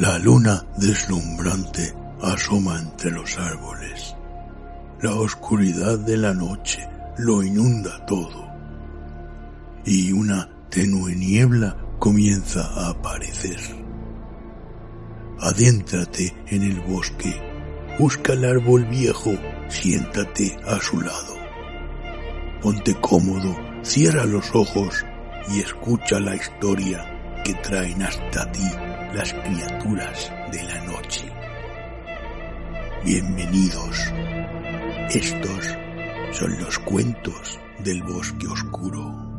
La luna deslumbrante asoma entre los árboles. La oscuridad de la noche lo inunda todo. Y una tenue niebla comienza a aparecer. Adéntrate en el bosque, busca el árbol viejo, siéntate a su lado. Ponte cómodo, cierra los ojos y escucha la historia que traen hasta ti las criaturas de la noche. Bienvenidos. Estos son los cuentos del bosque oscuro.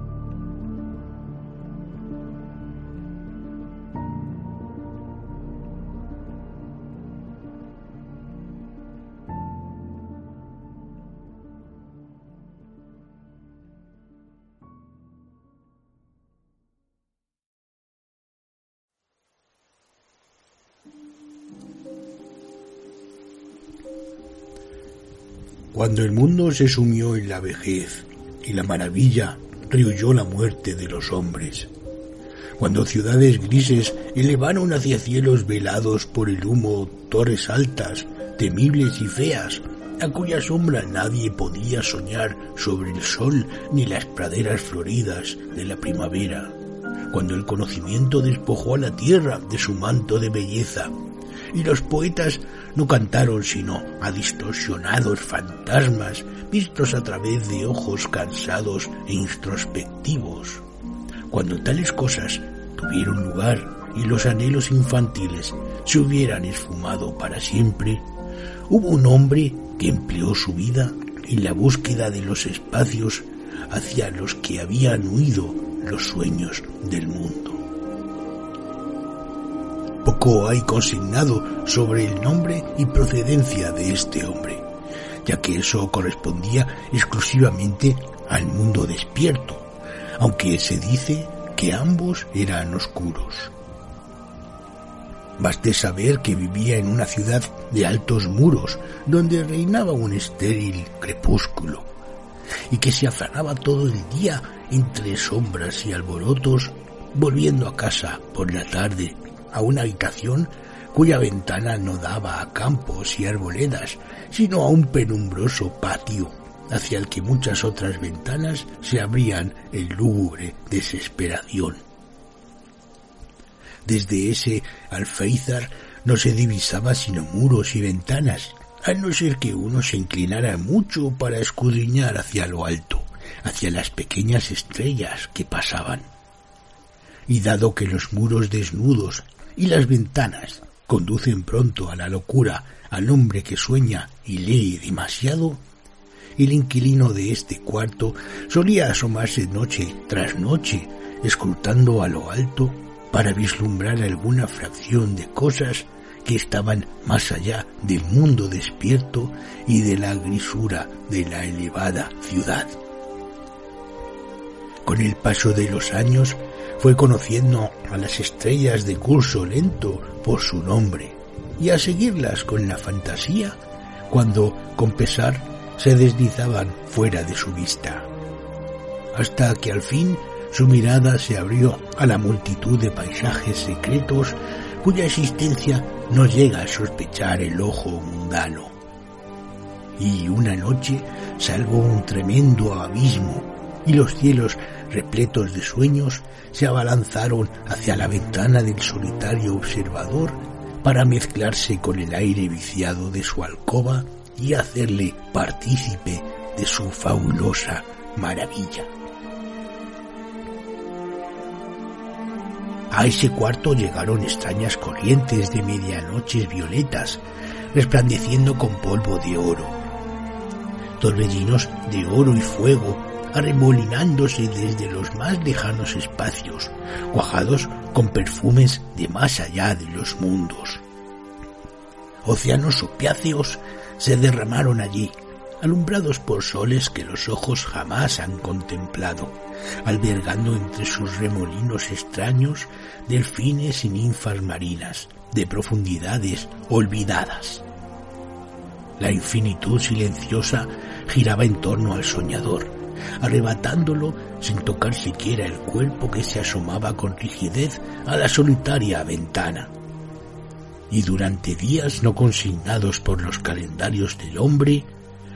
Cuando el mundo se sumió en la vejez y la maravilla rehuyó la muerte de los hombres, cuando ciudades grises elevaron hacia cielos velados por el humo torres altas, temibles y feas, a cuya sombra nadie podía soñar sobre el sol ni las praderas floridas de la primavera, cuando el conocimiento despojó a la tierra de su manto de belleza y los poetas no cantaron sino a distorsionados fantasmas vistos a través de ojos cansados e introspectivos. Cuando tales cosas tuvieron lugar y los anhelos infantiles se hubieran esfumado para siempre, hubo un hombre que empleó su vida en la búsqueda de los espacios hacia los que habían huido los sueños del mundo. Poco hay consignado sobre el nombre y procedencia de este hombre, ya que eso correspondía exclusivamente al mundo despierto, aunque se dice que ambos eran oscuros. Baste saber que vivía en una ciudad de altos muros, donde reinaba un estéril crepúsculo, y que se afanaba todo el día entre sombras y alborotos, volviendo a casa por la tarde a una habitación cuya ventana no daba a campos y arboledas, sino a un penumbroso patio hacia el que muchas otras ventanas se abrían en lúgubre desesperación. Desde ese alféizar no se divisaba sino muros y ventanas, a no ser que uno se inclinara mucho para escudriñar hacia lo alto, hacia las pequeñas estrellas que pasaban. Y dado que los muros desnudos y las ventanas conducen pronto a la locura al hombre que sueña y lee demasiado, el inquilino de este cuarto solía asomarse noche tras noche, escrutando a lo alto para vislumbrar alguna fracción de cosas que estaban más allá del mundo despierto y de la grisura de la elevada ciudad. Con el paso de los años fue conociendo a las estrellas de curso lento por su nombre y a seguirlas con la fantasía cuando, con pesar, se deslizaban fuera de su vista. Hasta que al fin su mirada se abrió a la multitud de paisajes secretos cuya existencia no llega a sospechar el ojo mundano. Y una noche salvó un tremendo abismo y los cielos repletos de sueños, se abalanzaron hacia la ventana del solitario observador para mezclarse con el aire viciado de su alcoba y hacerle partícipe de su fabulosa maravilla. A ese cuarto llegaron extrañas corrientes de medianoches violetas, resplandeciendo con polvo de oro. Torbellinos de oro y fuego arremolinándose desde los más lejanos espacios, cuajados con perfumes de más allá de los mundos. Océanos opiáceos se derramaron allí, alumbrados por soles que los ojos jamás han contemplado, albergando entre sus remolinos extraños delfines y ninfas marinas de profundidades olvidadas. La infinitud silenciosa giraba en torno al soñador, arrebatándolo sin tocar siquiera el cuerpo que se asomaba con rigidez a la solitaria ventana. Y durante días no consignados por los calendarios del hombre,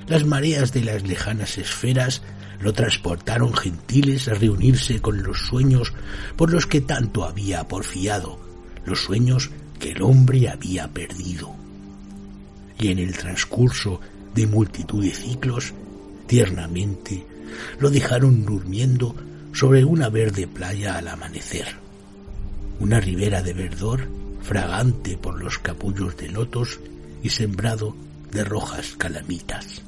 las mareas de las lejanas esferas lo transportaron gentiles a reunirse con los sueños por los que tanto había porfiado, los sueños que el hombre había perdido. Y en el transcurso de multitud de ciclos, tiernamente, lo dejaron durmiendo sobre una verde playa al amanecer. Una ribera de verdor, fragante por los capullos de lotos y sembrado de rojas calamitas.